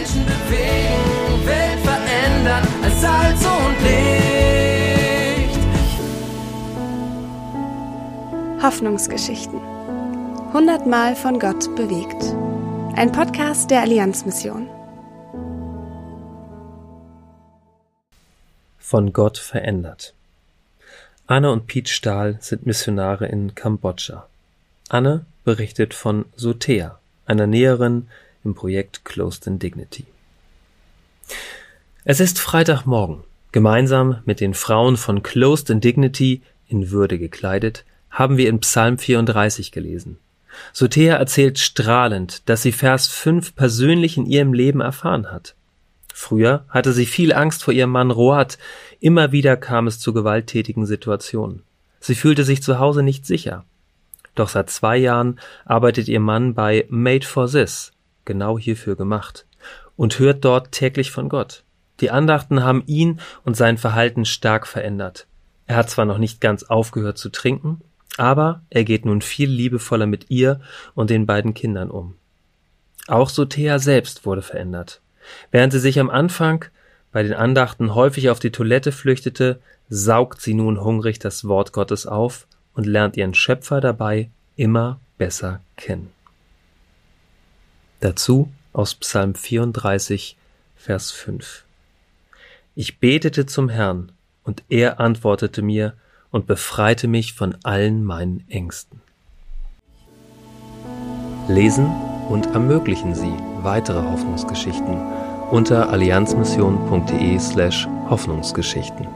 Menschen bewegen, Welt verändern als Salz und Licht. Hoffnungsgeschichten. Hundertmal von Gott bewegt. Ein Podcast der Allianzmission. Von Gott verändert. Anne und Piet Stahl sind Missionare in Kambodscha. Anne berichtet von Sotea, einer Näherin im Projekt Closed in Dignity. Es ist Freitagmorgen. Gemeinsam mit den Frauen von Closed in Dignity, in Würde gekleidet, haben wir in Psalm 34 gelesen. Sotea erzählt strahlend, dass sie Vers 5 persönlich in ihrem Leben erfahren hat. Früher hatte sie viel Angst vor ihrem Mann Roat, immer wieder kam es zu gewalttätigen Situationen. Sie fühlte sich zu Hause nicht sicher. Doch seit zwei Jahren arbeitet ihr Mann bei Made for This, genau hierfür gemacht, und hört dort täglich von Gott. Die Andachten haben ihn und sein Verhalten stark verändert. Er hat zwar noch nicht ganz aufgehört zu trinken, aber er geht nun viel liebevoller mit ihr und den beiden Kindern um. Auch Sothea selbst wurde verändert. Während sie sich am Anfang bei den Andachten häufig auf die Toilette flüchtete, saugt sie nun hungrig das Wort Gottes auf und lernt ihren Schöpfer dabei immer besser kennen. Dazu aus Psalm 34, Vers 5. Ich betete zum Herrn, und er antwortete mir und befreite mich von allen meinen Ängsten. Lesen und ermöglichen Sie weitere Hoffnungsgeschichten unter allianzmission.de slash Hoffnungsgeschichten.